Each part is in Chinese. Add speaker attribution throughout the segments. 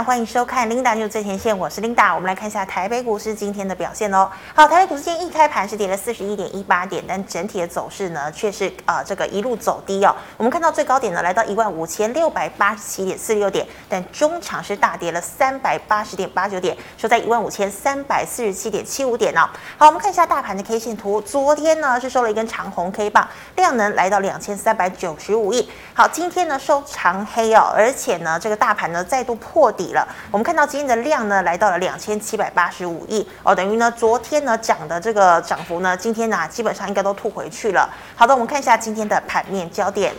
Speaker 1: 欢迎收看 Linda new 最前线，我是 Linda。我们来看一下台北股市今天的表现哦。好，台北股市今天一开盘是跌了四十一点一八点，但整体的走势呢却是啊、这个一路走低哦。我们看到最高点呢来到一万五千六百八十七点四六点，但中场是大跌了三百八十点八九点，收在一万五千三百四十七点七五点哦。好，我们看一下大盘的 K 线图，昨天呢是收了一根长红 K 棒，量能来到两千三百九十五亿。好，今天呢收长黑哦，而且呢这个大盘呢再度破底底了。我们看到今天的量呢来到了两千七百八十五亿哦，等于呢昨天呢涨的这个涨幅呢，今天呢基本上应该都吐回去了。好的，我们看一下今天的盘面焦点。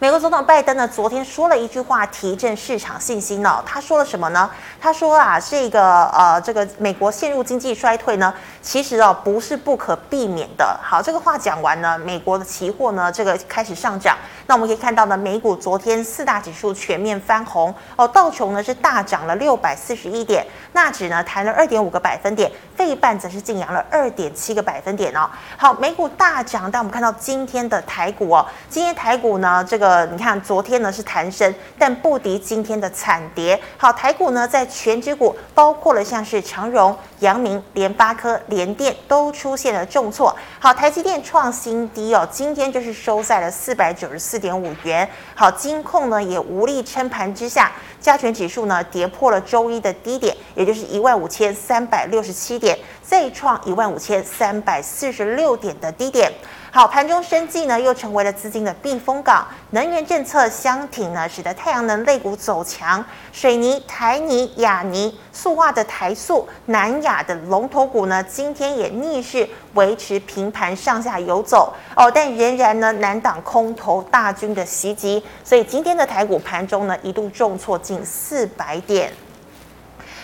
Speaker 1: 美国总统拜登呢，昨天说了一句话，提振市场信心哦。他说了什么呢？他说啊，这个呃，这个美国陷入经济衰退呢，其实哦不是不可避免的。好，这个话讲完呢，美国的期货呢，这个开始上涨。那我们可以看到呢，美股昨天四大指数全面翻红哦，道琼呢是大涨了六百四十一点，纳指呢弹了二点五个百分点，费半则是劲扬了二点七个百分点哦。好，美股大涨，但我们看到今天的台股哦，今天台股呢这个。你看昨天呢是弹升，但不敌今天的惨跌。好，台股呢在全指股，包括了像是长荣、阳明、联发科、联电都出现了重挫。好，台积电创新低哦，今天就是收在了四百九十四点五元。好，金控呢也无力撑盘之下，加权指数呢跌破了周一的低点，也就是一万五千三百六十七点，再创一万五千三百四十六点的低点。好，盘中生技呢又成为了资金的避风港，能源政策相挺呢，使得太阳能类股走强，水泥、台泥、亚泥、塑化的台塑、南亚的龙头股呢，今天也逆势维持平盘上下游走哦，但仍然呢难挡空头大军的袭击，所以今天的台股盘中呢一度重挫近四百点。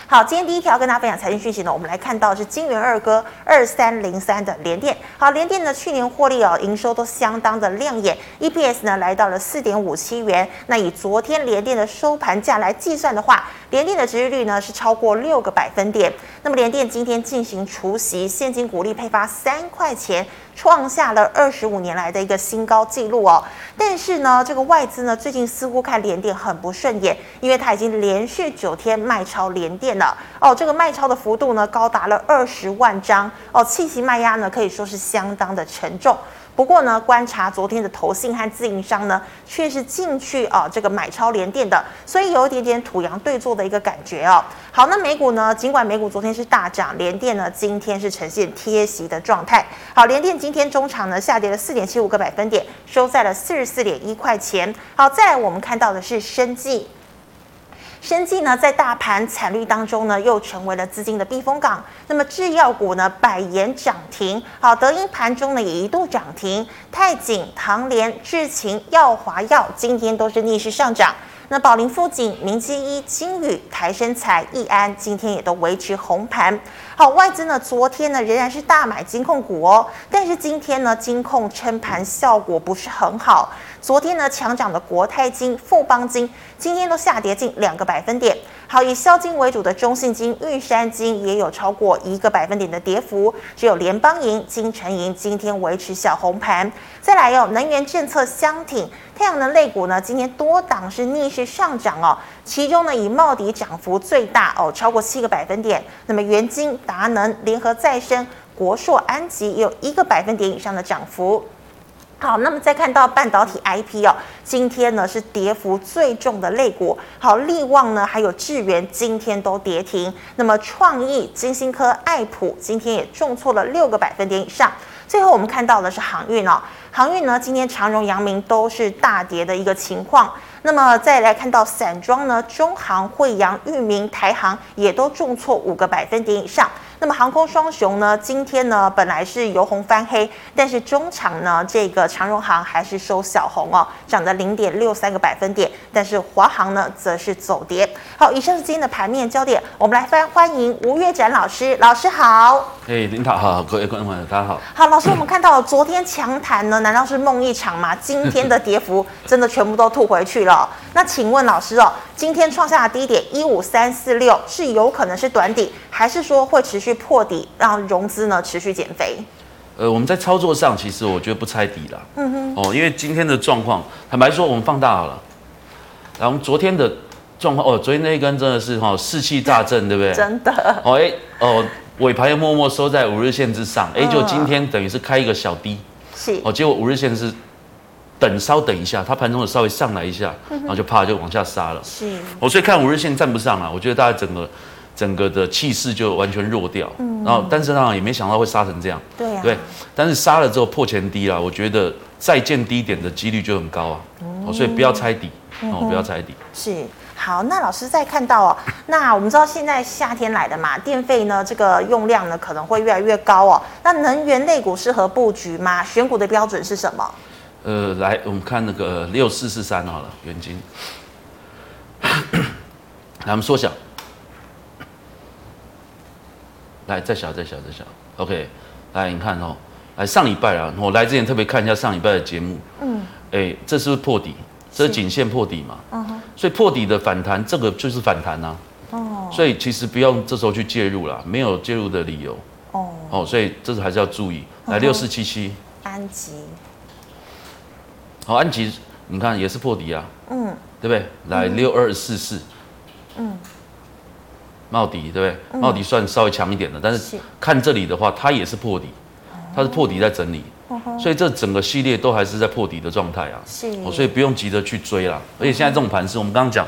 Speaker 1: 好，今天第一条跟大家分享财经讯息呢，我们来看到是金元二哥二三零三的联电。好，联电呢去年获利哦，营收都相当的亮眼，EPS 呢来到了四点五七元。那以昨天联电的收盘价来计算的话，联电的殖利率呢是超过六个百分点。那么联电今天进行除息，现金股利配发三块钱。创下了二十五年来的一个新高纪录哦，但是呢，这个外资呢最近似乎看联电很不顺眼，因为它已经连续九天卖超联电了。哦，这个卖超的幅度呢高达了二十万张。哦，气息卖压呢可以说是相当的沉重。不过呢，观察昨天的投信和自营商呢，却是进去啊这个买超联电的，所以有一点点土洋对做的一个感觉哦。好，那美股呢，尽管美股昨天是大涨，联电呢今天是呈现贴息的状态。好，联电今天中场呢下跌了四点七五个百分点，收在了四十四点一块钱。好，再来我们看到的是生技。生技呢，在大盘惨绿当中呢，又成为了资金的避风港。那么制药股呢，百研涨停，好，德音盘中呢也一度涨停，泰景、唐联、智勤、药华药今天都是逆势上涨。那宝林富锦、明基一、金宇、台生财、易安今天也都维持红盘。好，外资呢昨天呢仍然是大买金控股哦，但是今天呢金控撑盘效果不是很好。昨天呢强涨的国泰金、富邦金今天都下跌近两个百分点。好，以消金为主的中信金、玉山金也有超过一个百分点的跌幅，只有联邦银、金城银今天维持小红盘。再来有、哦、能源政策相挺，太阳能类股呢今天多档是逆势上涨哦，其中呢以茂迪涨幅最大哦，超过七个百分点。那么元晶、达能、联合再生、国硕、安吉也有一个百分点以上的涨幅。好，那么再看到半导体 IP 哦，今天呢是跌幅最重的类股。好，力旺呢还有智原今天都跌停。那么创意、晶心科、爱普今天也重挫了六个百分点以上。最后我们看到的是航运哦，航运呢今天长荣、阳明都是大跌的一个情况。那么再来看到散装呢，中航、惠阳、裕民、台航也都重挫五个百分点以上。那么航空双雄呢，今天呢本来是由红翻黑，但是中场呢这个长荣航还是收小红哦，涨了零点六三个百分点。但是华航呢则是走跌。好，以上是今天的盘面焦点，我们来欢欢迎吴月展老师，老师好。
Speaker 2: 哎，领导好，各位观众朋友大家好。
Speaker 1: 好，老师，我们看到昨天强谈呢，难道是梦一场吗？今天的跌幅 真的全部都吐回去了。那请问老师哦，今天创下的低点一五三四六是有可能是短底，还是说会持续破底，让融资呢持续减肥？
Speaker 2: 呃，我们在操作上其实我觉得不猜底了。嗯哼。哦，因为今天的状况，坦白说，我们放大好了。然后昨天的状况哦，昨天那一根真的是哈士气大振，对不对？
Speaker 1: 真的。
Speaker 2: 哦哎哦，尾盘又默默收在五日线之上，哎、嗯，就今天等于是开一个小低，
Speaker 1: 是
Speaker 2: 哦，结果五日线是等稍等一下，它盘中有稍微上来一下，然后就啪就往下杀了，
Speaker 1: 是。
Speaker 2: 我所以看五日线站不上了，我觉得大家整个整个的气势就完全弱掉，嗯，然后但是呢也没想到会杀成这样，
Speaker 1: 对啊，
Speaker 2: 对，但是杀了之后破前低了，我觉得再见低点的几率就很高啊，哦，所以不要猜底，哦，不要猜底，
Speaker 1: 是。好，那老师再看到哦，那我们知道现在夏天来的嘛，电费呢这个用量呢可能会越来越高哦。那能源类股适合布局吗？选股的标准是什么？
Speaker 2: 呃，来我们看那个六四四三好了，元晶。来，我们缩小。来，再小，再小，再小。OK，来，你看哦，来上礼拜啊，我来之前特别看一下上礼拜的节目。嗯。哎，这是不是破底？这是颈线破底嘛？嗯哼。所以破底的反弹，这个就是反弹呐。哦。所以其实不用这时候去介入了，没有介入的理由。哦。哦，所以这是还是要注意。来，六四七七。
Speaker 1: 安吉。
Speaker 2: 好，安吉，你看也是破底啊。嗯。对不对？来，六二四四。嗯。茂迪，对不对？茂迪算稍微强一点的，但是看这里的话，它也是破底，它是破底在整理。所以这整个系列都还是在破底的状态啊，是，所以不用急着去追啦。而且现在这种盘势，我们刚刚讲，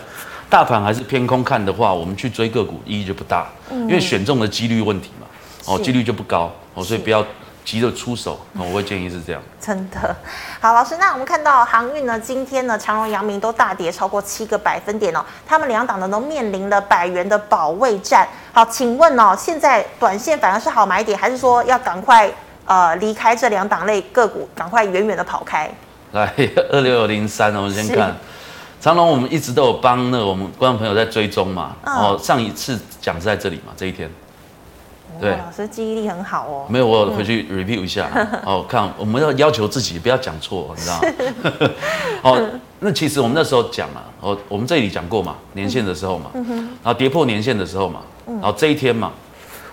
Speaker 2: 大盘还是偏空看的话，我们去追个股意义就不大，因为选中的几率问题嘛，哦，几率就不高，哦，所以不要急着出手，我会建议是这样。
Speaker 1: 真的，好，老师，那我们看到航运呢，今天呢，长荣、阳明都大跌超过七个百分点哦，他们两档呢都面临了百元的保卫战。好，请问哦，现在短线反而是好买点，还是说要赶快？呃，离开这两档类个股，赶快远远的跑开。
Speaker 2: 来，二六零三，我们先看长荣，我们一直都有帮那个我们观众朋友在追踪嘛。嗯、哦，上一次讲是在这里嘛，这一天。
Speaker 1: 对，老师记忆力很好哦。
Speaker 2: 没有，我回去 review 一下。嗯、哦，看我们要要求自己不要讲错，你知道吗？哦，那其实我们那时候讲嘛，哦，我们这里讲过嘛，年线的时候嘛，嗯、然后跌破年线的时候嘛，然后这一天嘛，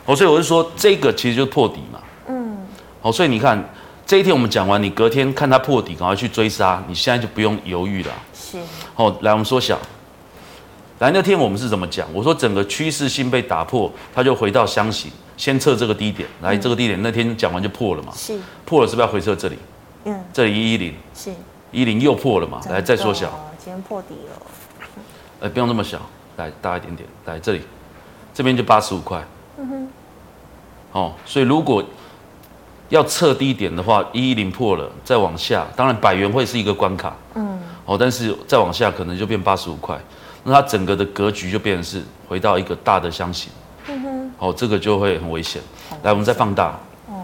Speaker 2: 哦，所以我就说这个其实就是破底嘛。嗯哦，所以你看这一天我们讲完，你隔天看它破底，赶快去追杀，你现在就不用犹豫了。是。哦，来我们缩小。来那天我们是怎么讲？我说整个趋势性被打破，它就回到箱型，先测这个低点。来这个低点那天讲完就破了嘛。是。破了是不是要回测这里？嗯。这里一一零。是。一零又破了嘛？来再缩小。
Speaker 1: 今天破底了。
Speaker 2: 哎，不用那么小，来大一点点。来这里，这边就八十五块。嗯哼。哦，所以如果。要测低点的话，一一零破了，再往下，当然百元会是一个关卡，嗯，哦，但是再往下可能就变八十五块，那它整个的格局就变成是回到一个大的箱型，哦，这个就会很危险。来，我们再放大，哦，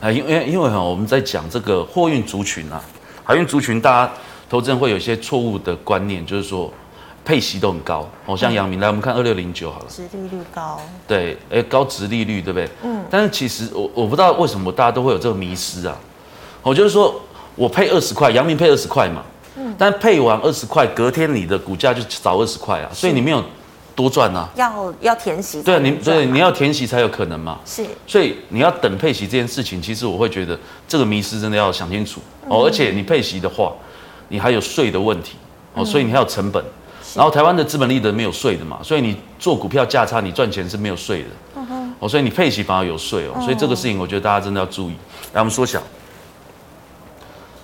Speaker 2: 啊，因为因为哈，我们在讲这个货运族群啊，海运族群，大家投资人会有一些错误的观念，就是说。配息都很高，哦，像阳明，来我们看二六零九好了，
Speaker 1: 殖利率高，
Speaker 2: 对，哎，高殖利率，对不对？嗯。但是其实我我不知道为什么大家都会有这个迷失啊，我就是说我配二十块，阳明配二十块嘛，嗯。但配完二十块，隔天你的股价就少二十块啊，所以你没有多赚啊。
Speaker 1: 要要填息，
Speaker 2: 对，你对你要填息才有可能嘛。
Speaker 1: 是。
Speaker 2: 所以你要等配息这件事情，其实我会觉得这个迷失真的要想清楚哦，而且你配息的话，你还有税的问题哦，所以你还有成本。然后台湾的资本利得没有税的嘛，所以你做股票价差，你赚钱是没有税的。嗯哼。哦，所以你配息反而有税哦，所以这个事情我觉得大家真的要注意。来，我们缩小。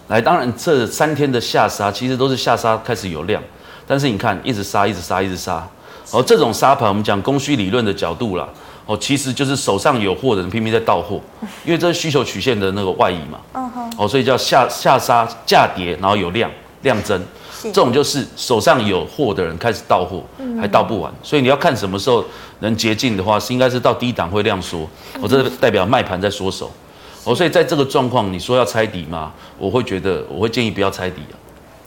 Speaker 2: 来，当然这三天的下杀其实都是下杀开始有量，但是你看一直杀，一直杀，一直杀。哦，这种沙盘我们讲供需理论的角度啦，哦，其实就是手上有货的人拼命在倒货，因为这是需求曲线的那个外移嘛。嗯哼。哦，所以叫下下杀价跌，然后有量量增。这种就是手上有货的人开始倒货，还倒不完，所以你要看什么时候能接近的话，是应该是到低档会量缩，我这代表卖盘在缩手，哦，所以在这个状况，你说要猜底吗？我会觉得，我会建议不要猜底啊。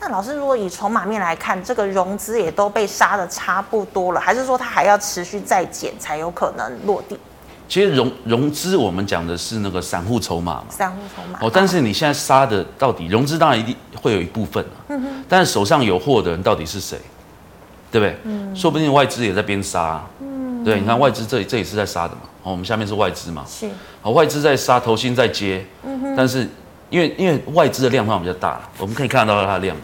Speaker 1: 那老师，如果以筹码面来看，这个融资也都被杀的差不多了，还是说它还要持续再减才有可能落地？
Speaker 2: 其实融融资，我们讲的是那个散户筹码嘛。
Speaker 1: 散户筹码。
Speaker 2: 哦，但是你现在杀的到底融资当然一定会有一部分啊。嗯哼。但是手上有货的人到底是谁？对不对？嗯。说不定外资也在边杀啊。嗯。对，你看外资这里这里是在杀的嘛。哦，我们下面是外资嘛。是。好，外资在杀，投信在接。嗯哼。但是因为因为外资的量方比较大，我们可以看得到它的量嘛。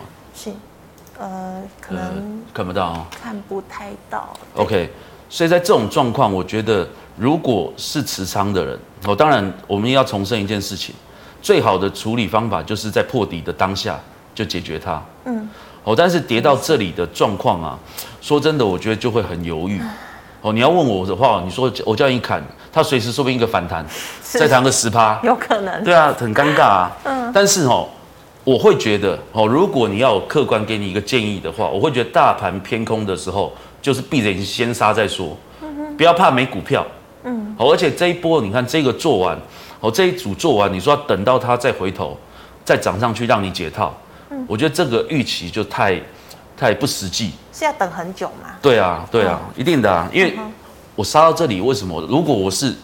Speaker 2: 是。
Speaker 1: 呃，可能、呃、
Speaker 2: 看不到哦，
Speaker 1: 看不太到。
Speaker 2: OK，所以在这种状况，我觉得如果是持仓的人，哦，当然我们要重申一件事情，最好的处理方法就是在破底的当下就解决它。嗯，哦，但是跌到这里的状况啊，说真的，我觉得就会很犹豫。哦，你要问我的话，你说我叫你砍，他随时说不定一个反弹，再弹个十趴，
Speaker 1: 有可能。
Speaker 2: 对啊，很尴尬啊。嗯。但是哦，我会觉得哦，如果你要客观给你一个建议的话，我会觉得大盘偏空的时候，就是闭着眼睛先杀再说，不要怕没股票。嗯。好，而且这一波你看这个做完，哦这一组做完，你说要等到它再回头，再涨上去让你解套，嗯，我觉得这个预期就太。太不实际，
Speaker 1: 是要等很久吗？
Speaker 2: 对啊，对啊，哦、一定的啊，因为我杀到这里，为什么？如果我是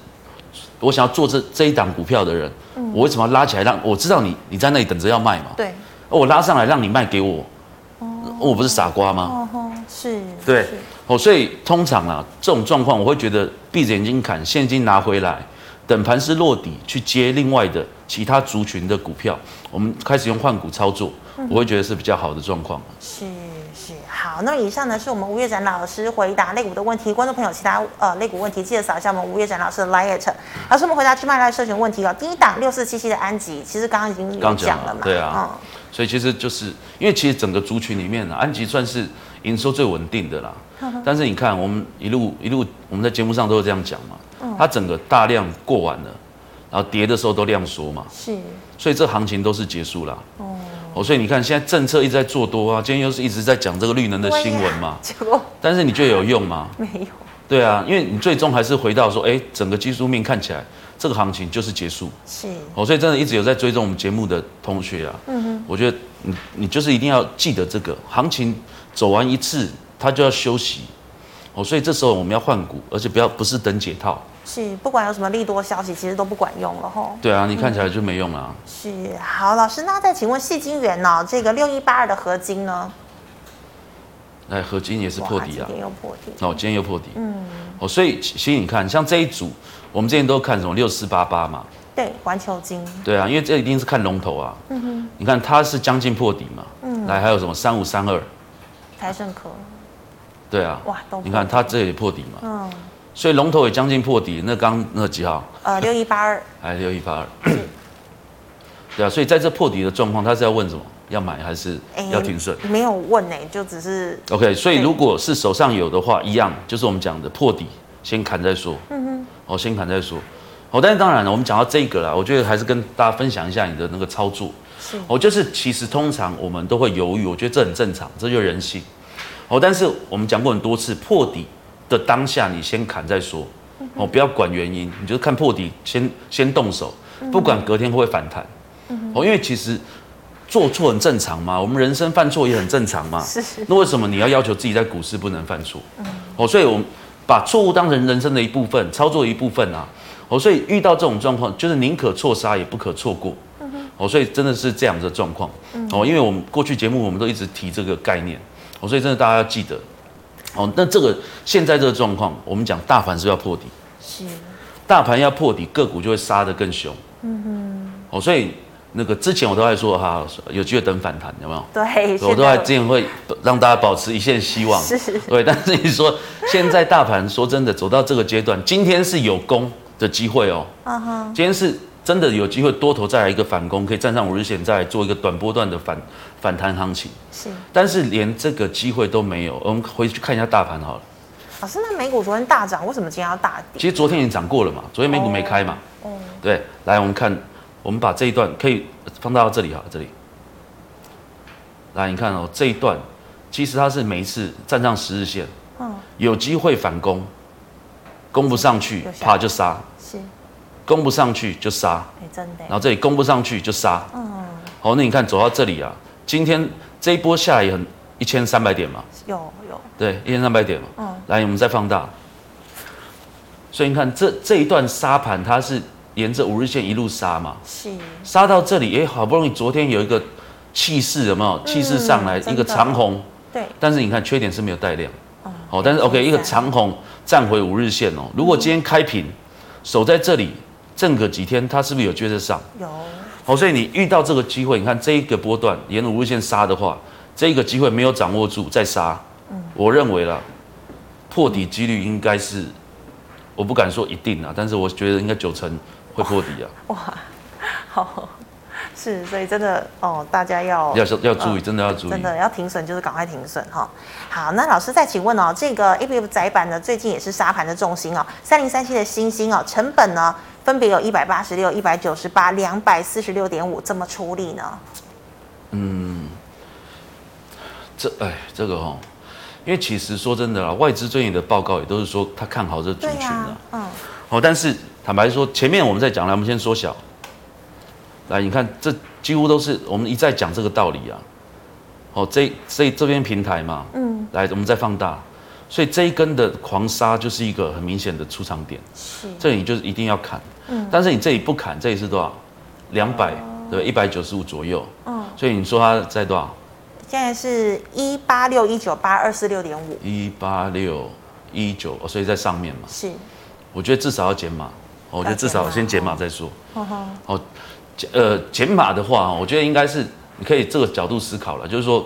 Speaker 2: 我想要做这这一档股票的人，嗯、我为什么要拉起来让？我知道你你在那里等着要卖嘛，
Speaker 1: 对，
Speaker 2: 我拉上来让你卖给我，哦，我不是傻瓜吗？
Speaker 1: 哦，是，
Speaker 2: 对，哦，所以通常啊，这种状况我会觉得闭着眼睛砍，现金拿回来，等盘势落底去接另外的其他族群的股票，我们开始用换股操作，我会觉得是比较好的状况。
Speaker 1: 是。好，那么以上呢是我们吴月展老师回答肋骨的问题。观众朋友，其他呃类股问题，记得扫一下我们吴月展老师的 liet。老师，我们回答 GMoney LINE 社群问题哦。第一档六四七七的安吉，其实刚刚已经有讲了嘛？
Speaker 2: 对啊，嗯，所以其实就是因为其实整个族群里面呢，安吉算是营收最稳定的啦。呵呵，但是你看，我们一路一路我们在节目上都是这样讲嘛，嗯，它整个大量过完了，然后跌的时候都量缩嘛，是，所以这行情都是结束了。哦。哦，所以你看，现在政策一直在做多啊，今天又是一直在讲这个绿能的新闻嘛，结果，但是你觉得有用吗？
Speaker 1: 没有。
Speaker 2: 对啊，因为你最终还是回到说，哎，整个技术面看起来，这个行情就是结束。是。哦，所以真的一直有在追踪我们节目的同学啊，嗯哼，我觉得你你就是一定要记得这个行情走完一次，它就要休息。哦，所以这时候我们要换股，而且不要不是等解套。
Speaker 1: 是，不管有什么利多消息，其实都不管用了吼。
Speaker 2: 对啊，你看起来就没用了、啊嗯。
Speaker 1: 是，好，老师，那再请问矽晶圆呢？这个六一八二的合金呢？
Speaker 2: 哎，合金也是破底啊。
Speaker 1: 今天又破底。
Speaker 2: 哦，今天又破底。嗯。哦，所以其实你看，像这一组，我们之前都看什么六四八八嘛。
Speaker 1: 对，环球金。
Speaker 2: 对啊，因为这一定是看龙头啊。嗯哼。你看它是将近破底嘛。嗯。来，还有什么三五三二？
Speaker 1: 台盛科。
Speaker 2: 对啊。哇，你看它这里破底嘛。嗯。所以龙头也将近破底，那刚那几号？
Speaker 1: 呃，六一八二，
Speaker 2: 还六一八二。对啊，所以在这破底的状况，他是要问什么？要买还是要停损？
Speaker 1: 没有问呢，就只是。
Speaker 2: OK，所以如果是手上有的话，一样就是我们讲的破底，先砍再说。嗯哼。哦，先砍再说。哦，但是当然了，我们讲到这个啦，我觉得还是跟大家分享一下你的那个操作。是。哦，就是其实通常我们都会犹豫，我觉得这很正常，这就是人性。哦，但是我们讲过很多次，破底。的当下，你先砍再说，哦，不要管原因，你就看破底，先先动手，不管隔天会不会反弹，哦，因为其实做错很正常嘛，我们人生犯错也很正常嘛，是是。那为什么你要要求自己在股市不能犯错？哦，所以我们把错误当成人生的一部分，操作一部分啊，哦，所以遇到这种状况，就是宁可错杀也不可错过，哦，所以真的是这样的状况，哦，因为我们过去节目我们都一直提这个概念，哦，所以真的大家要记得。哦，那这个现在这个状况，我们讲大盘是要破底，是，大盘要破底，个股就会杀得更凶。嗯哼。哦，所以那个之前我都在说哈，有机会等反弹，有没有？
Speaker 1: 对。
Speaker 2: 我都在之前会让大家保持一线希望。是。对，但是你说现在大盘说真的走到这个阶段，今天是有攻的机会哦。啊哈。今天是。真的有机会多头再来一个反攻，可以站上五日线，再来做一个短波段的反反弹行情。是，但是连这个机会都没有。我们回去看一下大盘好了。
Speaker 1: 老师，那美股昨天大涨，为什么今天要大跌？
Speaker 2: 其实昨天已经涨过了嘛，昨天美股没开嘛。哦。对，来我们看，我们把这一段可以放大到这里哈，这里。来，你看哦，这一段其实它是每一次站上十日线，嗯，有机会反攻，攻不上去，啪就杀。是。攻不上去就杀，真的。然后这里攻不上去就杀，嗯。好，那你看走到这里啊，今天这一波下来也很一千三百点嘛，
Speaker 1: 有有。
Speaker 2: 对，一千三百点嘛。嗯。来，我们再放大。所以你看这这一段杀盘，它是沿着五日线一路杀嘛。是。杀到这里，哎，好不容易昨天有一个气势，有没有？气势上来一个长红。对。但是你看缺点是没有带量。嗯。好，但是 OK，一个长红站回五日线哦。如果今天开平，守在这里。震个几天，它是不是有接着上？有。好，所以你遇到这个机会，你看这一个波段沿五日线杀的话，这个机会没有掌握住再杀，嗯，我认为啦，破底几率应该是，我不敢说一定啊，但是我觉得应该九成会破底啊。
Speaker 1: 哇，好。是，所以真的哦，大家要
Speaker 2: 要要注意，真的要注意，
Speaker 1: 真的要停损就是赶快停损哈。好，那老师再请问哦，这个 A B F 窄板呢，最近也是杀盘的重心哦，三零三七的星星哦，成本呢分别有一百八十六、一百九十八、两百四十六点五，怎么处理呢？
Speaker 2: 嗯，这哎，这个哦，因为其实说真的啦，外资最近的报告也都是说他看好这族群的，啊，嗯，哦，但是坦白说，前面我们在讲来，我们先缩小。来，你看，这几乎都是我们一再讲这个道理啊。哦，这这这边平台嘛，嗯，来，我们再放大，所以这一根的狂杀就是一个很明显的出场点。是，这里就是一定要砍。嗯，但是你这里不砍，这里是多少？两百，对，一百九十五左右。嗯，所以你说它在多少？
Speaker 1: 现在是一八六一九八二四六点五。
Speaker 2: 一八六一九，所以在上面嘛。
Speaker 1: 是，
Speaker 2: 我觉得至少要减码。我觉得至少先减码再说。哦。呃，减码的话，我觉得应该是你可以这个角度思考了，就是说，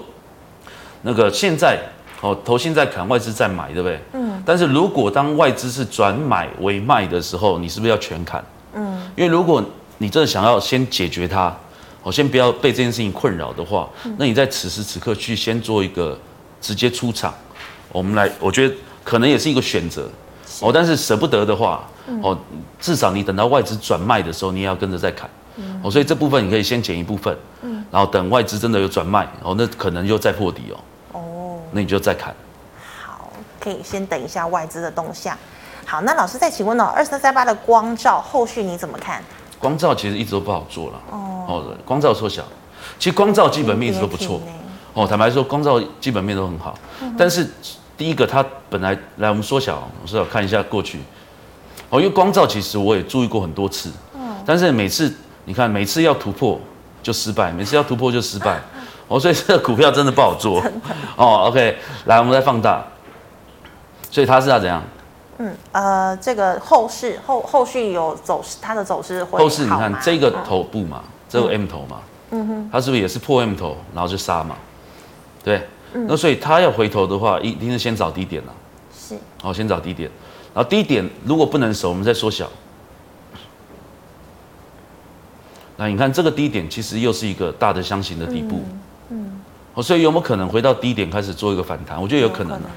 Speaker 2: 那个现在哦，投信在砍，外资在买，对不对？嗯。但是如果当外资是转买为卖的时候，你是不是要全砍？嗯。因为如果你真的想要先解决它，哦，先不要被这件事情困扰的话，那你在此时此刻去先做一个直接出场，我们来，我觉得可能也是一个选择。哦，但是舍不得的话，哦，至少你等到外资转卖的时候，你也要跟着再砍。哦，所以这部分你可以先减一部分，嗯，然后等外资真的有转卖，哦，那可能又再破底哦，哦，那你就再砍。
Speaker 1: 好，可以先等一下外资的动向。好，那老师再请问哦，二三三八的光照后续你怎么看？
Speaker 2: 光照其实一直都不好做了，哦，光照缩小，其实光照基本面一直都不错，哦，坦白说光照基本面都很好，但是第一个它本来来我们缩小，我是要看一下过去，哦，因为光照其实我也注意过很多次，嗯，但是每次。你看，每次要突破就失败，每次要突破就失败，哦，所以这个股票真的不好做，哦，OK，来，我们再放大，所以它是要怎样？
Speaker 1: 嗯，呃，这个后市后后续有走势，它的走势会
Speaker 2: 后市你看这个头部嘛，这个 M 头嘛，嗯哼，它是不是也是破 M 头，然后就杀嘛？对，那所以它要回头的话，一定是先找低点了，是，哦，先找低点，然后低点如果不能守，我们再缩小。那你看这个低点，其实又是一个大的箱型的底部，嗯，哦，所以有没有可能回到低点开始做一个反弹？我觉得有可能啊。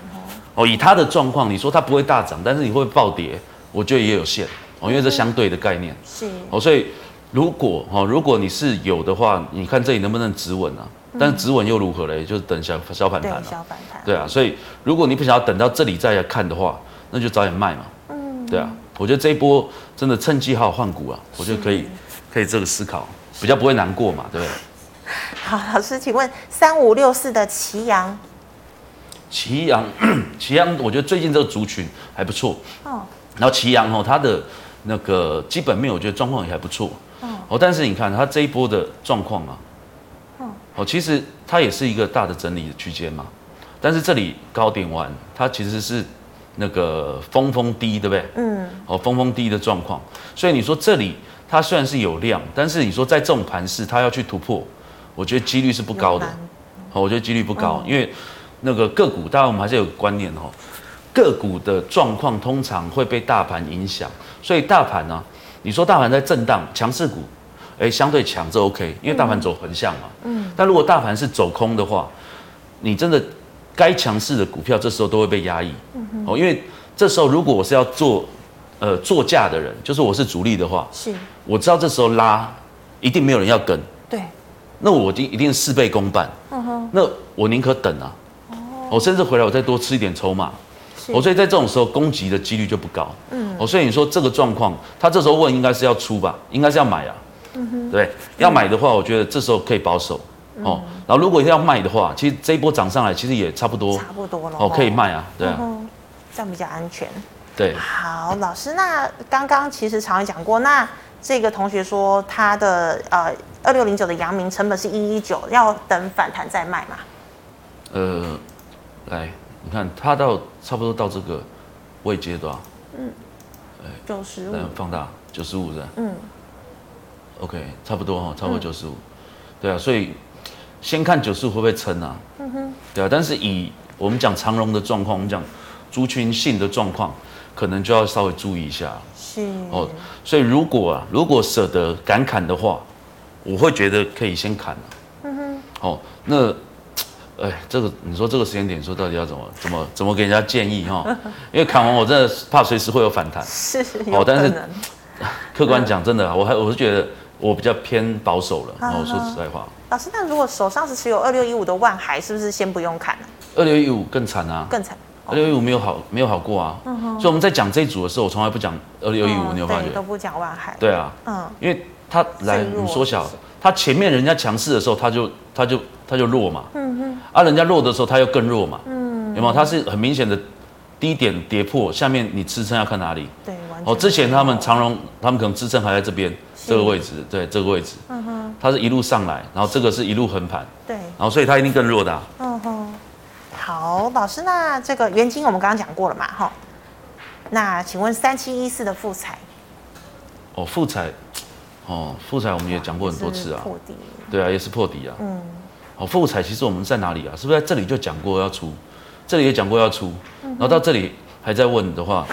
Speaker 2: 哦，以它的状况，你说它不会大涨，但是你会暴跌，我觉得也有限哦，因为这相对的概念是哦，所以如果哦，如果你是有的话，你看这里能不能止稳啊？但是止稳又如何嘞？就是等小小反弹了，小反弹，对啊，所以如果你不想要等到这里再来看的话，那就早点卖嘛，嗯，对啊，我觉得这一波真的趁机好好换股啊，我觉得可以。可以这个思考，比较不会难过嘛，对不对？
Speaker 1: 好，老师，请问三五六四的奇阳，
Speaker 2: 奇阳，奇阳，我觉得最近这个族群还不错哦。然后奇阳哦，它的那个基本面，我觉得状况也还不错哦。但是你看它这一波的状况啊，哦，其实它也是一个大的整理的区间嘛。但是这里高点完，它其实是那个峰峰低，对不对？嗯。哦，峰峰低的状况，所以你说这里。它虽然是有量，但是你说在这种盘势，它要去突破，我觉得几率是不高的。好，我觉得几率不高，因为那个个股，当然我们还是有个观念哈，个股的状况通常会被大盘影响，所以大盘呢，你说大盘在震荡，强势股，哎，相对强这 OK，因为大盘走横向嘛。嗯。但如果大盘是走空的话，你真的该强势的股票这时候都会被压抑。嗯。哦，因为这时候如果我是要做。呃，作价的人就是我是主力的话，是，我知道这时候拉一定没有人要跟，对，那我就一定事倍功半，嗯哼，那我宁可等啊，哦，我甚至回来我再多吃一点筹码，是，我所以在这种时候攻击的几率就不高，嗯，我所以你说这个状况，他这时候问应该是要出吧，应该是要买啊，嗯哼，对，要买的话，我觉得这时候可以保守，哦，然后如果要卖的话，其实这一波涨上来其实也差不多，
Speaker 1: 差不多了，
Speaker 2: 哦，可以卖啊，对啊，
Speaker 1: 这样比较安全。
Speaker 2: 对，
Speaker 1: 好，老师，那刚刚其实常讲过，那这个同学说他的呃二六零九的阳明成本是一一九，要等反弹再卖嘛？
Speaker 2: 呃，来，你看它到差不多到这个位阶段？嗯，
Speaker 1: 哎，九十五，
Speaker 2: 放大九十五是吧？嗯，OK，差不多哈，超过九十五，对啊，所以先看九十五会不会撑啊？嗯哼，对啊。但是以我们讲长荣的状况，我们讲族群性的状况，可能就要稍微注意一下。
Speaker 1: 是
Speaker 2: 哦，所以如果啊，如果舍得敢砍的话，我会觉得可以先砍，啊。嗯哼，哦，那，哎，这个你说这个时间点说到底要怎么怎么怎么给人家建议哈？因为砍完我真的怕随时会有反弹。
Speaker 1: 是，
Speaker 2: 哦，但是客观讲，真的，我还我是觉得我比较偏保守了。我，说实在话。
Speaker 1: 老师，那如果手上是持有二六一五的万海，是不是先不用砍呢？
Speaker 2: 二六一五更惨啊！
Speaker 1: 更惨。
Speaker 2: 二六一五没有好，没有好过啊。嗯哼。所以我们在讲这一组的时候，我从来不讲二六一五，你有发觉？
Speaker 1: 都不讲万海。
Speaker 2: 对啊。嗯。因为它来，你缩小，它前面人家强势的时候，它就它就它就弱嘛。嗯哼。啊，人家弱的时候，它又更弱嘛。嗯。有没有？它是很明显的低点跌破，下面你支撑要看哪里？
Speaker 1: 对。
Speaker 2: 哦，之前他们长荣，他们可能支撑还在这边这个位置，对这个位置。嗯哼。它是一路上来，然后这个是一路横盘。对。然后所以它一定更弱的。嗯哼。
Speaker 1: 好，老师，那这个元晶我们刚刚讲过了嘛，哈。那请问三七一四的富彩？
Speaker 2: 哦，富采，哦，富彩我们也讲过很多次啊。破底。对啊，也是破底啊。嗯。哦，富彩其实我们在哪里啊？是不是在这里就讲过要出？这里也讲过要出，然后到这里还在问的话，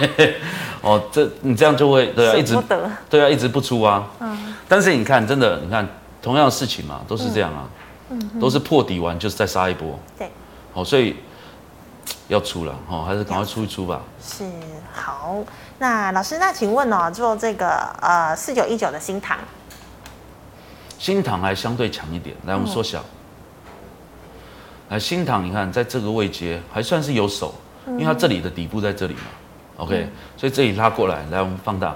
Speaker 2: 哦，这你这样就会对啊，一直对啊，一直不出啊。嗯。但是你看，真的，你看同样的事情嘛，都是这样啊。嗯。都是破底完就是再杀一波。对。哦，所以要出了哦，还是赶快出一出吧。
Speaker 1: 是好，那老师，那请问哦，做这个呃四九一九的新塘，
Speaker 2: 新塘还相对强一点。来，我们缩小。来、嗯，新塘，你看在这个位阶还算是有手，因为它这里的底部在这里嘛。OK，、嗯、所以这里拉过来，来我们放大。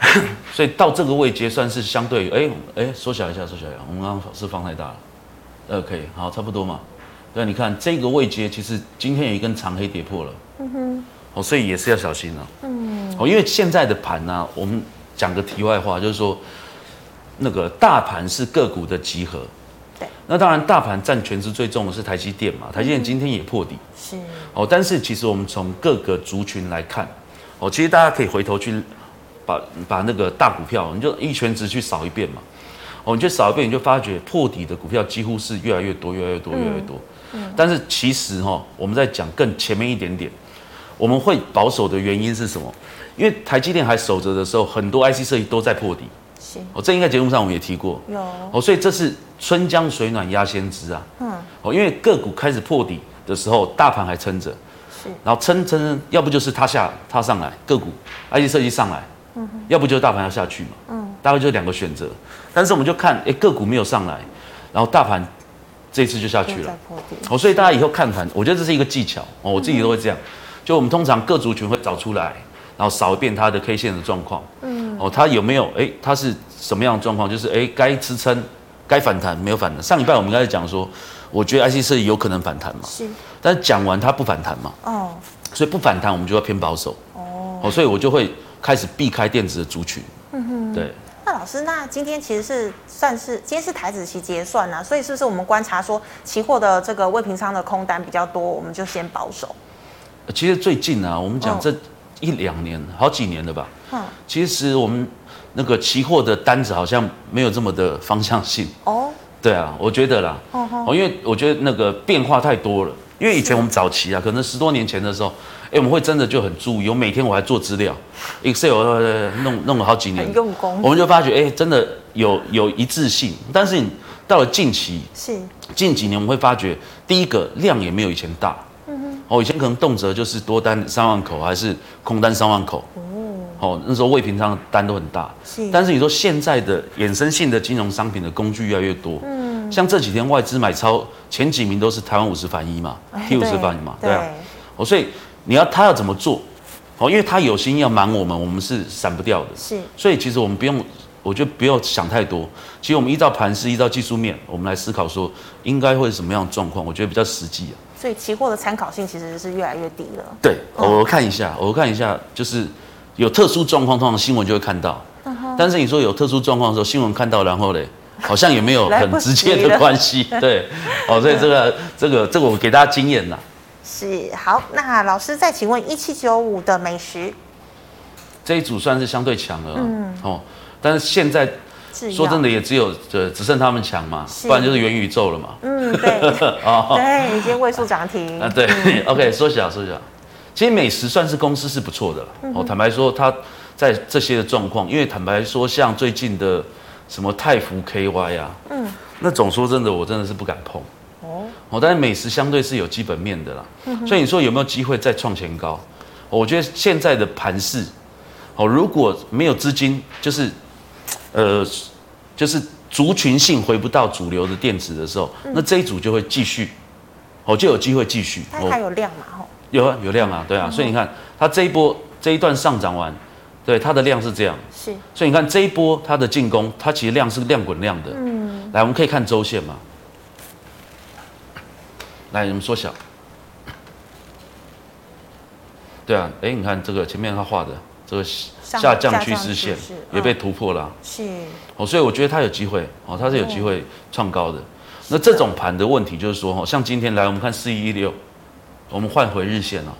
Speaker 2: 所以到这个位阶算是相对，哎哎，缩小一下，缩小一下，我们刚刚是放太大了。呃，可以，好，差不多嘛。对，你看这个位阶，其实今天有一根长黑跌破了。嗯哼。哦，所以也是要小心了、啊。嗯。哦，因为现在的盘呢、啊，我们讲个题外话，就是说，那个大盘是个股的集合。对。那当然，大盘占全值最重的是台积电嘛。台积电今天也破底。是。哦，但是其实我们从各个族群来看，哦，其实大家可以回头去把把那个大股票，你就一全值去扫一遍嘛。哦，你就扫一遍，你就发觉破底的股票几乎是越来越多，越来越多，越来越多。嗯。但是其实哈，我们在讲更前面一点点，我们会保守的原因是什么？因为台积电还守着的时候，很多 IC 设计都在破底。是。哦，这应该节目上我们也提过。有。哦，所以这是春江水暖鸭先知啊。嗯。哦，因为个股开始破底的时候，大盘还撑着。是。然后撑撑，要不就是它下它上来，个股 IC 设计上来。嗯。要不就是大盘要下去嘛。嗯。大概就两个选择。但是我们就看，哎，个股没有上来，然后大盘这次就下去了。哦，所以大家以后看盘，我觉得这是一个技巧哦。我自己都会这样，就我们通常各族群会找出来，然后扫一遍它的 K 线的状况。嗯。哦，它有没有？哎，它是什么样的状况？就是哎，该支撑，该反弹没有反弹。上礼拜我们刚才讲说，我觉得 IC 设计有可能反弹嘛。是。但是讲完它不反弹嘛。哦。所以不反弹，我们就要偏保守。哦。哦，所以我就会开始避开电子的族群。嗯哼。对。
Speaker 1: 那老师，那今天其实是算是今天是台子期结算呐、啊，所以是不是我们观察说期货的这个未平仓的空单比较多，我们就先保守？
Speaker 2: 其实最近啊，我们讲这一两年、嗯、好几年了吧？嗯，其实我们那个期货的单子好像没有这么的方向性哦。对啊，我觉得啦，哦，哦，因为我觉得那个变化太多了。因为以前我们早期啊，可能十多年前的时候。哎，我们会真的就很注意，我每天我还做资料，Excel 弄弄了好几年，
Speaker 1: 很用功。
Speaker 2: 我们就发觉，哎，真的有有一致性。但是你到了近期，是近几年，我们会发觉，第一个量也没有以前大。哦，以前可能动辄就是多单三万口，还是空单三万口。哦。哦，那时候未平仓的单都很大。是。但是你说现在的衍生性的金融商品的工具越来越多。嗯。像这几天外资买超前几名都是台湾五十反一嘛，T 五十反一嘛，对啊。哦，所以。你要他要怎么做？哦，因为他有心要瞒我们，我们是闪不掉的。是，所以其实我们不用，我觉得不要想太多。其实我们依照盘势，依照技术面，我们来思考说应该会是什么样的状况，我觉得比较实际啊。
Speaker 1: 所以期货的参考性其实是越来越低了。
Speaker 2: 对，我看一下，我看一下，就是有特殊状况，通常新闻就会看到。但是你说有特殊状况的时候，新闻看到，然后嘞，好像也没有很直接的关系。对，哦，所以这个这个这个我给大家经验呐。
Speaker 1: 是好，那老师再请问一七九五的美食，
Speaker 2: 这一组算是相对强了，嗯哦，但是现在说真的也只有呃只剩他们强嘛，不然就是元宇宙了嘛。
Speaker 1: 嗯，对。哦，对，今天位数涨停。
Speaker 2: 啊，对。嗯、OK，缩小缩小，其实美食算是公司是不错的了。哦，坦白说，它在这些的状况，因为坦白说，像最近的什么泰福 KY 啊，嗯，那种说真的，我真的是不敢碰。哦。哦，但是美食相对是有基本面的啦。嗯。所以你说有没有机会再创前高？我觉得现在的盘势，哦，如果没有资金，就是，呃，就是族群性回不到主流的电子的时候，嗯、那这一组就会继续，哦，就有机会继续。
Speaker 1: 它还有量嘛？吼，
Speaker 2: 有啊，有量啊，对啊。嗯、所以你看，它这一波这一段上涨完，对它的量是这样。
Speaker 1: 是。
Speaker 2: 所以你看这一波它的进攻，它其实量是量滚量的。嗯。来，我们可以看周线嘛。来，我们缩小。对啊，哎，你看这个前面他画的这个下降趋势线也被突破了，啊，是。哦，所以我觉得它有机会哦，它是有机会创高的。那这种盘的问题就是说，哈，像今天来我们看四一一六，我们换回日线哦，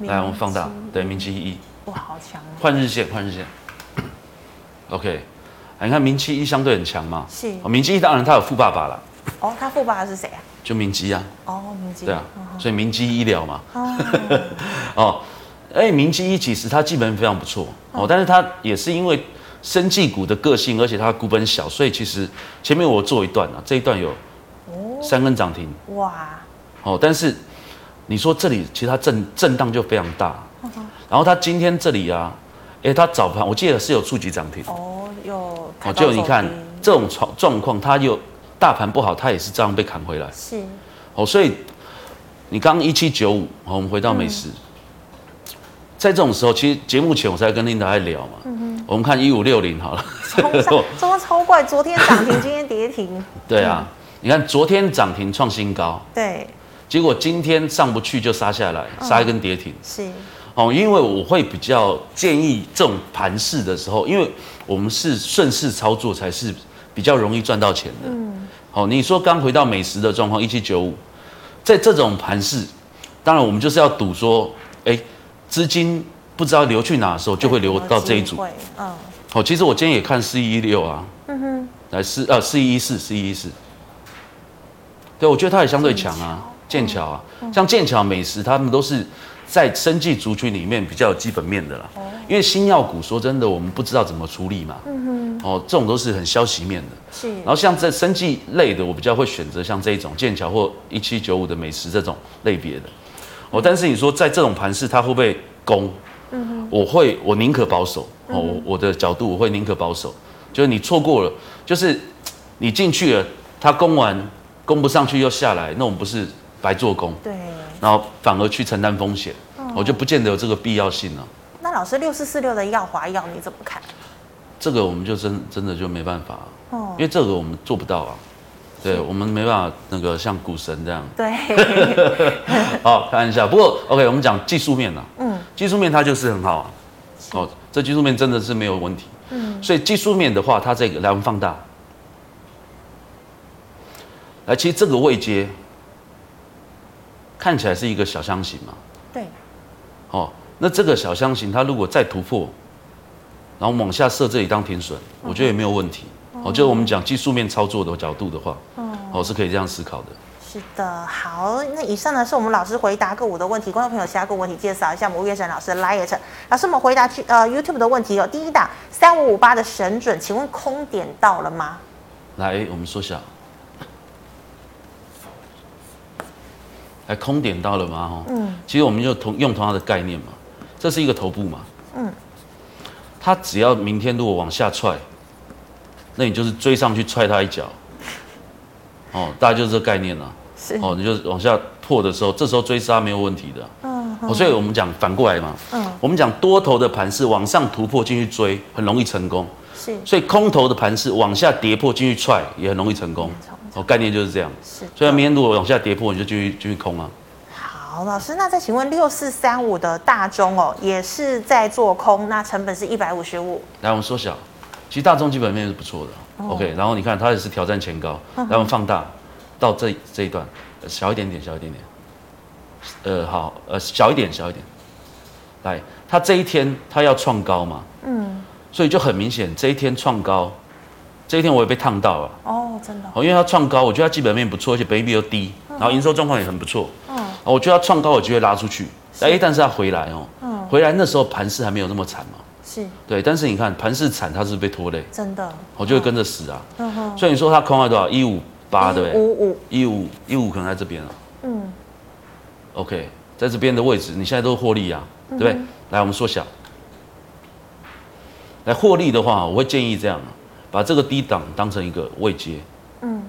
Speaker 2: 来我们放大，对，明七一，
Speaker 1: 哇，好强！
Speaker 2: 换日线，换日线，OK，你看明七一相对很强嘛，是，明七一当然它有富爸爸了，
Speaker 1: 哦，他富爸爸是谁啊？
Speaker 2: 就明基啊，
Speaker 1: 哦，明基，
Speaker 2: 对啊，所以明基医疗嘛，哦，哎，明基一其实它基本非常不错。哦，但是它也是因为生技股的个性，而且它股本小，所以其实前面我做一段啊，这一段有三根涨停，哇，哦，但是你说这里其实它震震荡就非常大，然后它今天这里啊，哎，它早盘我记得是有触及涨停，
Speaker 1: 哦，有，哦，
Speaker 2: 就你看这种状状况，它又。大盘不好，它也是这样被砍回来。是，哦，所以你刚刚一七九五，好，我们回到美食，嗯、在这种时候，其实节目前我在跟琳达在聊嘛。嗯哼。我们看一五六零好了。
Speaker 1: 超，超超怪，昨天涨停，今天跌停。
Speaker 2: 对啊，你看昨天涨停创新高。
Speaker 1: 对。
Speaker 2: 结果今天上不去就杀下来，杀一根跌停。
Speaker 1: 是。
Speaker 2: 哦，因为我会比较建议这种盘势的时候，因为我们是顺势操作才是比较容易赚到钱的。嗯。好，你说刚回到美食的状况一七九五，在这种盘势，当然我们就是要赌说，哎，资金不知道流去哪的时候，就会流到这一组。嗯。好，其实我今天也看四一一六啊。嗯哼。来四呃四一一四四一一四。对，我觉得它也相对强啊，剑桥啊，像剑桥、美食，他们都是在生技族群里面比较有基本面的啦。因为新药股说真的，我们不知道怎么处理嘛。嗯哼。哦，这种都是很消息面的。是。然后像这生技类的，我比较会选择像这种剑桥或一七九五的美食这种类别的。哦，但是你说在这种盘势，它会不会攻？嗯。我会，我宁可保守。哦，我的角度我会宁可保守。就是你错过了，就是你进去了，它攻完攻不上去又下来，那我们不是白做工？对。然后反而去承担风险，我就不见得有这个必要性了。
Speaker 1: 那老师六四四六的耀华药你怎么看？
Speaker 2: 这个我们就真真的就没办法哦，因为这个我们做不到啊，对我们没办法那个像股神这样。对，好，看一下。不过 OK，我们讲技术面啊，嗯，技术面它就是很好啊，哦，这技术面真的是没有问题，嗯，所以技术面的话，它这个来我们放大，来，其实这个位阶看起来是一个小箱型嘛，对，哦。那这个小箱型，它如果再突破，然后往下设这里当停损，我觉得也没有问题。哦，就是我们讲技术面操作的角度的话，哦，是可以这样思考的。
Speaker 1: 是的，好，那以上呢是我们老师回答个股的问题。观众朋友，其他个股问题介绍一下，我们吴岳审老师来也成。老师，我们回答去呃 YouTube 的问题有第一档三五五八的神准，请问空点到了吗？
Speaker 2: 来，我们缩小。来，空点到了吗？哦，嗯，其实我们就同用同样的概念嘛。这是一个头部嘛？嗯，它只要明天如果往下踹，那你就是追上去踹他一脚，哦，大概就是这个概念了。是哦，你就往下破的时候，这时候追杀没有问题的。嗯，哦，所以我们讲反过来嘛。嗯，我们讲多头的盘是往上突破进去追，很容易成功。是，所以空头的盘是往下跌破进去踹，也很容易成功。哦，概念就是这样。是，所以明天如果往下跌破，你就继续继续空啊。
Speaker 1: 好，老师，那再请问六四三五的大中哦，也是在做空，那成本是一百五十五。
Speaker 2: 来，我们缩小，其实大众基本面是不错的。哦、OK，然后你看它也是挑战前高，然后放大到这这一段，小一点点，小一点点。呃，好，呃，小一点，小一点。来，它这一天它要创高嘛？嗯。所以就很明显，这一天创高，这一天我也被烫到了。
Speaker 1: 哦，真的。
Speaker 2: 哦，因为它创高，我觉得它基本面不错，而且本益比又低，然后营收状况也很不错。嗯。我觉得它创高，我就会拉出去。哎，但是它回来哦。嗯。回来那时候盘势还没有那么惨嘛。
Speaker 1: 是。对，
Speaker 2: 但是你看盘势惨，它是被拖累？
Speaker 1: 真的。
Speaker 2: 我就会跟着死啊。所以你说它空了多少？一五八对不对？
Speaker 1: 五五。
Speaker 2: 一五一五可能在这边了。嗯。OK，在这边的位置，你现在都是获利啊，对不对？来，我们缩小。来获利的话，我会建议这样，把这个低档当成一个位阶，嗯，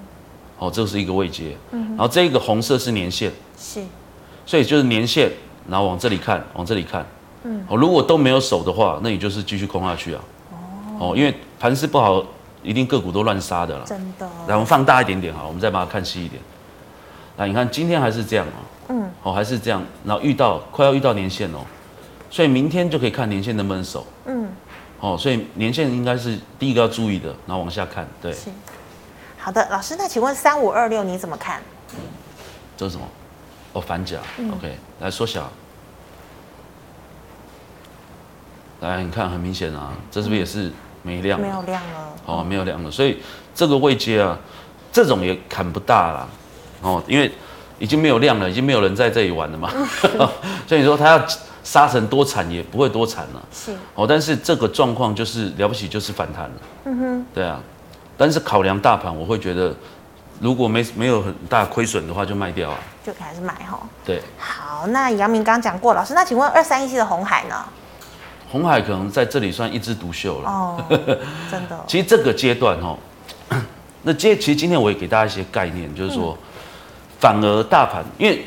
Speaker 2: 好，这是一个位阶，嗯，然后这个红色是年线，是，所以就是年线，然后往这里看，往这里看，嗯，哦，如果都没有守的话，那你就是继续空下去啊，哦，因为盘势不好，一定个股都乱杀的了，
Speaker 1: 真的。
Speaker 2: 来，我们放大一点点哈，我们再把它看细一点。那，你看今天还是这样哦，嗯，哦，还是这样，然后遇到快要遇到年限哦，所以明天就可以看年限能不能守，嗯。哦，所以年限应该是第一个要注意的，然后往下看，对。是。
Speaker 1: 好的，老师，那请问三五二六你怎么看？
Speaker 2: 这是什么？哦，反甲。嗯、OK，来缩小。来，你看，很明显啊，这是不是也是没量？
Speaker 1: 没有量了。
Speaker 2: 哦，没有量了，所以这个位阶啊，这种也砍不大了。哦，因为已经没有量了，已经没有人在这里玩了嘛。所以你说他要。杀成多惨也不会多惨了，是哦，但是这个状况就是了不起，就是反弹了，嗯哼，对啊，但是考量大盘，我会觉得如果没没有很大亏损的话，就卖掉啊，
Speaker 1: 就还是买哈，
Speaker 2: 对，
Speaker 1: 好，那杨明刚讲过，老师，那请问二三一七的红海呢？
Speaker 2: 鸿海可能在这里算一枝独秀了，哦，
Speaker 1: 真的，
Speaker 2: 其实这个阶段哦，那接其实今天我也给大家一些概念，就是说，嗯、反而大盘因为。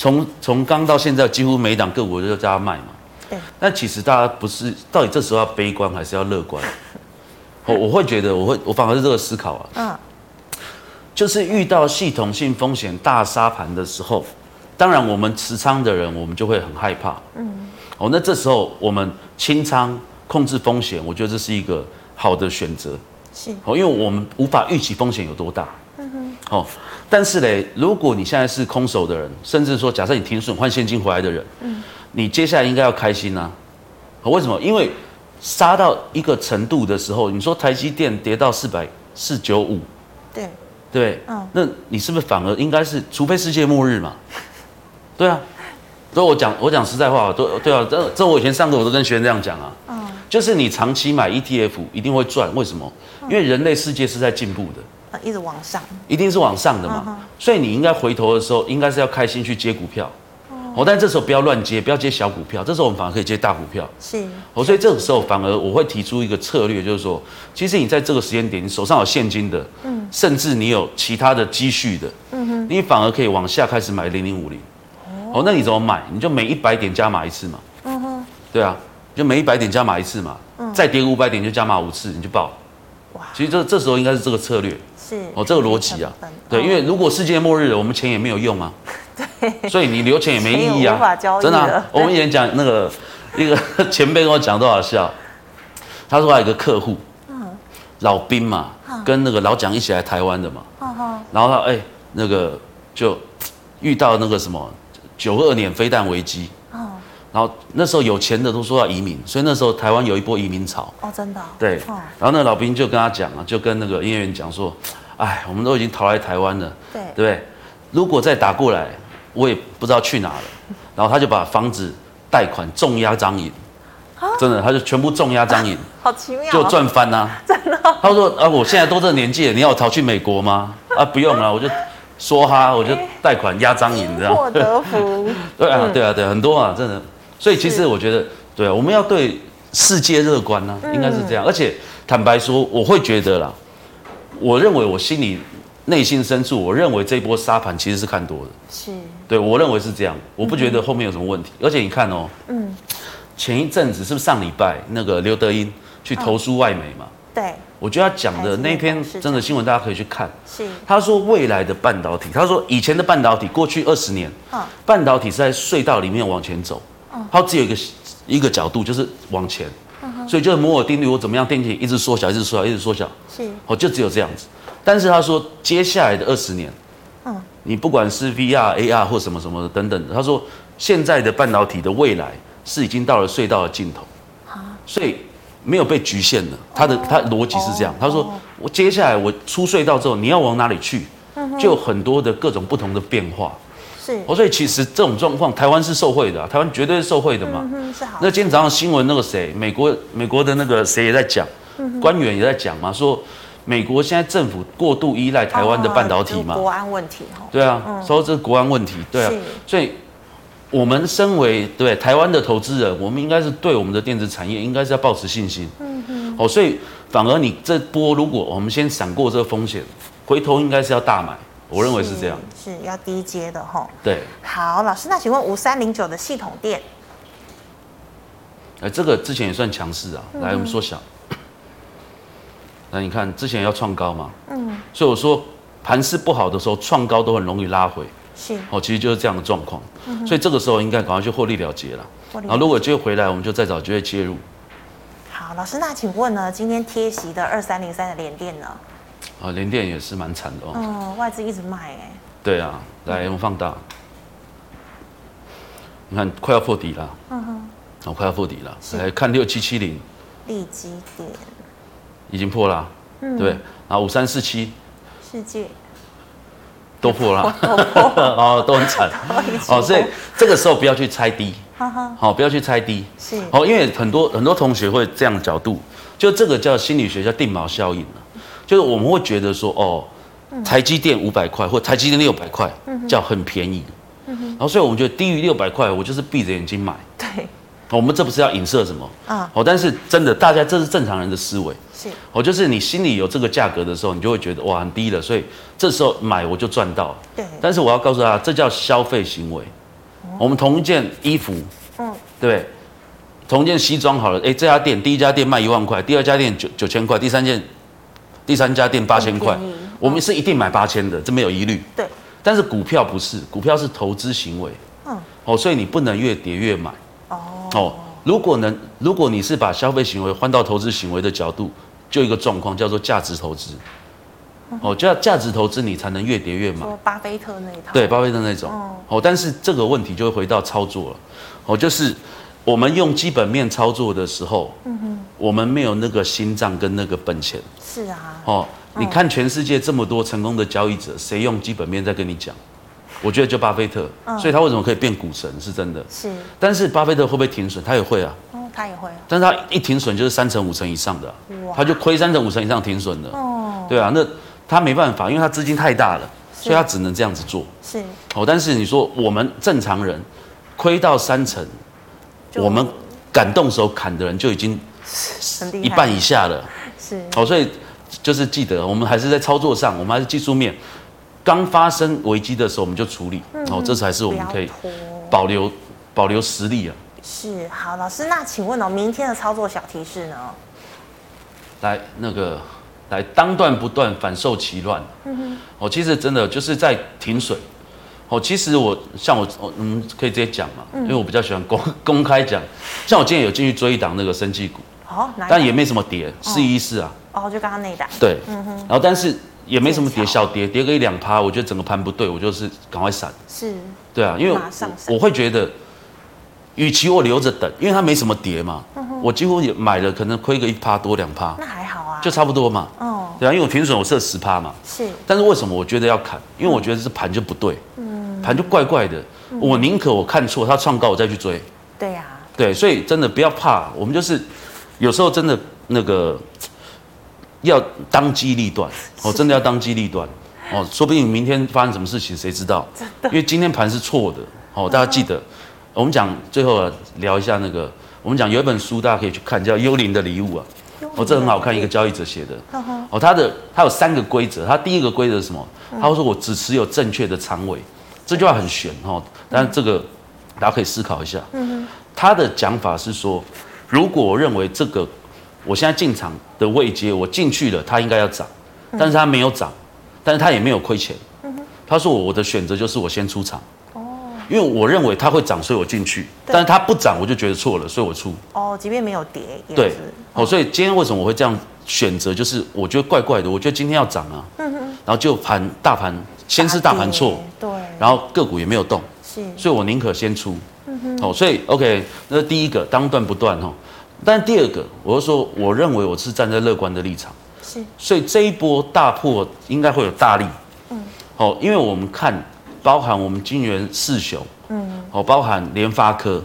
Speaker 2: 从从刚到现在，几乎每一档个股都叫他卖嘛。对。但其实大家不是到底这时候要悲观还是要乐观？我我会觉得，我会我反而是这个思考啊。嗯。就是遇到系统性风险大杀盘的时候，当然我们持仓的人，我们就会很害怕。嗯。哦，那这时候我们清仓控制风险，我觉得这是一个好的选择。是。哦，因为我们无法预期风险有多大。嗯哼。哦。但是嘞，如果你现在是空手的人，甚至说假设你停损换现金回来的人，嗯，你接下来应该要开心呐、啊。为什么？因为杀到一个程度的时候，你说台积电跌到四百四九五，对对，嗯，那你是不是反而应该是，除非世界末日嘛？对啊，所以我讲我讲实在话，都对啊，这这我以前上课我都跟学生这样讲啊，嗯，就是你长期买 ETF 一定会赚，为什么？因为人类世界是在进步的。
Speaker 1: 一直往上，
Speaker 2: 一定是往上的嘛，嗯、所以你应该回头的时候，应该是要开心去接股票，哦，但这时候不要乱接，不要接小股票，这时候我们反而可以接大股票，是，哦，所以这个时候反而我会提出一个策略，就是说，其实你在这个时间点，你手上有现金的，嗯，甚至你有其他的积蓄的，嗯哼，你反而可以往下开始买零零五零，哦，那你怎么买？你就每一百点加码一次嘛，嗯哼，对啊，就每一百点加码一次嘛，嗯，再跌五百点就加码五次，你就爆，哇，其实这这时候应该是这个策略。是。哦，这个逻辑啊，对，因为如果世界末日了，我们钱也没有用啊，对，所以你留钱也没意义啊，真的、啊。我们以前讲那个一个 前辈跟我讲多少笑，他说他有一个客户，嗯，老兵嘛，跟那个老蒋一起来台湾的嘛，然后他哎那个就遇到那个什么九二年飞弹危机。然后那时候有钱的都说要移民，所以那时候台湾有一波移民潮。哦，真的、哦。对。哦、然后那个老兵就跟他讲啊，就跟那个营业员讲说：“哎，我们都已经逃来台湾了，对，对不对？如果再打过来，我也不知道去哪了。”然后他就把房子贷款重压张银，啊、真的，他就全部重压张银，
Speaker 1: 好奇妙、哦，
Speaker 2: 就赚翻啊！真的。他说：“啊，我现在都这个年纪了，你要我逃去美国吗？啊，不用了，我就说哈，我就贷款压张银这样。”获得福。对啊，对啊，对，很多啊，真的。所以其实我觉得，对啊，我们要对世界乐观呢，应该是这样。而且坦白说，我会觉得啦，我认为我心里内心深处，我认为这一波沙盘其实是看多的。是，对我认为是这样，我不觉得后面有什么问题。而且你看哦，嗯，前一阵子是不是上礼拜那个刘德英去投书外媒嘛？对，我觉得他讲的那篇真的新闻，大家可以去看。是，他说未来的半导体，他说以前的半导体，过去二十年，半导体是在隧道里面往前走。它只有一个一个角度，就是往前，所以就是摩尔定律，我怎么样，电体一直缩小，一直缩小，一直缩小，是，哦，就只有这样子。但是他说，接下来的二十年，嗯，你不管是 VR、AR 或什么什么的等等的，他说现在的半导体的未来是已经到了隧道的尽头，所以没有被局限的，他的他逻辑是这样，他说我接下来我出隧道之后，你要往哪里去，就有很多的各种不同的变化。是，所以其实这种状况，台湾是受惠的，台湾绝对是受惠的嘛。是好。那今天早上新闻那个谁，美国美国的那个谁也在讲，官员也在讲嘛，说美国现在政府过度依赖台湾的半导体嘛，
Speaker 1: 国安问题
Speaker 2: 对啊，说这是国安问题，对啊，所以。我们身为对台湾的投资人，我们应该是对我们的电子产业应该是要抱持信心。嗯嗯。哦，所以反而你这波，如果我们先闪过这个风险，回头应该是要大买。我认为是这样。
Speaker 1: 是，是要低阶的哈。
Speaker 2: 对。
Speaker 1: 好，老师，那请问五三零九的系统店？
Speaker 2: 哎，这个之前也算强势啊。来，我们缩小。那你看之前要创高嘛？嗯。所以我说盘势不好的时候，创高都很容易拉回。是哦，其实就是这样的状况，嗯、所以这个时候应该赶快去获利了结了。然后如果就回来，我们就再找机会介入。
Speaker 1: 好，老师，那请问呢？今天贴息的二三零三的联电呢？
Speaker 2: 啊，联电也是蛮惨的哦。
Speaker 1: 嗯，外资一直卖哎。对
Speaker 2: 啊，来我们放大，你看快要破底了。嗯哼。哦，快要破底了。来看六七七零。
Speaker 1: 立基点。
Speaker 2: 已经破了。嗯。对，然后五三四七。
Speaker 1: 世界。
Speaker 2: 都破了，哦，都 很惨，哦，所以这个时候不要去猜低，好，不要去猜低，是，哦，因为很多很多同学会这样的角度，就这个叫心理学叫定锚效应，就是我们会觉得说，哦，台积电五百块或台积电六百块叫很便宜，然后所以我们觉得低于六百块，我就是闭着眼睛买，对。我们这不是要影射什么啊？哦，但是真的，大家这是正常人的思维。是，哦，就是你心里有这个价格的时候，你就会觉得哇很低了，所以这时候买我就赚到。对。但是我要告诉大家，这叫消费行为。我们同一件衣服，嗯，对，同一件西装好了，哎，这家店第一家店卖一万块，第二家店九九千块，第三件，第三家店八千块，我们是一定买八千的，这没有疑虑。对。但是股票不是，股票是投资行为。嗯。哦，所以你不能越跌越买。哦，如果能，如果你是把消费行为换到投资行为的角度，就一个状况叫做价值投资。哦，就要价值投资，你才能越跌越买。
Speaker 1: 巴菲特那一套。
Speaker 2: 对，巴菲特那种。哦，但是这个问题就会回到操作了。哦，就是我们用基本面操作的时候，嗯哼，我们没有那个心脏跟那个本钱。是啊。哦，你看全世界这么多成功的交易者，谁用基本面在跟你讲？我觉得就巴菲特，所以他为什么可以变股神是真的。是，但是巴菲特会不会停损？他也会啊。哦，他也会。但是他一停损就是三成五成以上的，他就亏三成五成以上停损的。哦，对啊，那他没办法，因为他资金太大了，所以他只能这样子做。是。哦，但是你说我们正常人亏到三成，我们敢动手砍的人就已经一半以下了。是。哦，所以就是记得，我们还是在操作上，我们还是技术面。刚发生危机的时候，我们就处理，嗯、哦，这才是我们可以保留保留实力啊。
Speaker 1: 是，好，老师，那请问哦，明天的操作小提示呢？
Speaker 2: 来，那个，来，当断不断，反受其乱。嗯哼，哦，其实真的就是在停水。哦，其实我像我，嗯，可以直接讲嘛，嗯、因为我比较喜欢公 公开讲。像我今天有进去追一档那个生技股，哦，但也没什么跌，四一四啊。哦，就刚刚那一档。对，嗯哼，然后但是。也没什么跌，小跌跌个一两趴，我觉得整个盘不对，我就是赶快闪。是，对啊，因为我，我会觉得，与其我留着等，因为它没什么跌嘛，嗯、我几乎也买了，可能亏个一趴多两趴，
Speaker 1: 那还好啊，
Speaker 2: 就差不多嘛。哦，对啊，因为我停损我设十趴嘛。是，但是为什么我觉得要砍？因为我觉得这盘就不对，嗯，盘就怪怪的。嗯、我宁可我看错，它创高我再去追。对呀、啊，对，所以真的不要怕，我们就是有时候真的那个。要当机立断哦，真的要当机立断哦，说不定明天发生什么事情，谁知道？因为今天盘是错的哦，大家记得。我们讲最后聊一下那个，我们讲有一本书大家可以去看，叫《幽灵的礼物》啊，哦，这很好看，一个交易者写的哦，他的他有三个规则，他第一个规则是什么？他会说我只持有正确的仓位，这句话很玄哦，但是这个大家可以思考一下。他的讲法是说，如果我认为这个。我现在进场的位阶，我进去了，它应该要涨，但是它没有涨，但是它也没有亏钱。他说我的选择就是我先出场，哦，因为我认为它会涨，所以我进去，但是它不涨，我就觉得错了，所以我出。哦，即便没有跌，对，哦，所以今天为什么我会这样选择？就是我觉得怪怪的，我觉得今天要涨啊，然后就盘大盘先是大盘错，对，然后个股也没有动，是，所以我宁可先出，哦，所以 OK，那第一个当断不断哦。但第二个，我是说，我认为我是站在乐观的立场，
Speaker 1: 是，
Speaker 2: 所以这一波大破应该会有大力，嗯，好，因为我们看，包含我们晶圆四雄，嗯，好，包含联发科，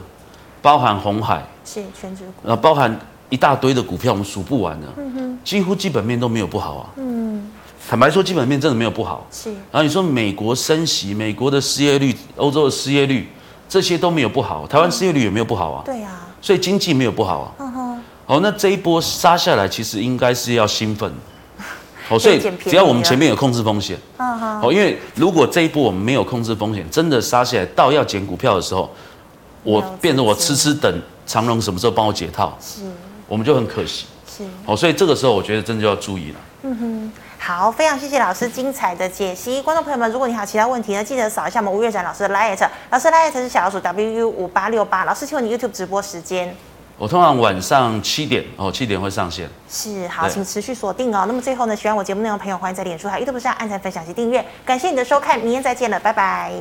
Speaker 2: 包含红海，
Speaker 1: 是全职股，
Speaker 2: 呃，包含一大堆的股票，我们数不完的，嗯哼，几乎基本面都没有不好啊，嗯，坦白说，基本面真的没有不好，
Speaker 1: 是，
Speaker 2: 然后你说美国升息，美国的失业率，欧洲的失业率，这些都没有不好，台湾失业率也没有不好啊，
Speaker 1: 对呀。
Speaker 2: 所以经济没有不好啊，好、uh 那这一波杀下来，其实应该是要兴奋，好、哦，所以只要我们前面有控制风险，好，因为如果这一波我们没有控制风险，真的杀下来到要捡股票的时候，我变成我痴痴等长荣什么时候帮我解套，是，我们就很可惜，是，好、哦，所以这个时候我觉得真的就要注意了，嗯哼，
Speaker 1: 好，非常谢谢老师精彩的解析，观众朋友们，如果你还有其他问题呢，记得扫一下我们吴月展老师的 LINE，老师 LINE 是小老鼠 WU 五八六八，老师请问你 YouTube 直播时间。
Speaker 2: 我通常晚上七点哦，七点会上线。
Speaker 1: 是，好，请持续锁定哦。那么最后呢，喜欢我节目内容的朋友，欢迎在脸书还有 YouTube 上按赞、分享及订阅。感谢你的收看，明天再见了，拜拜。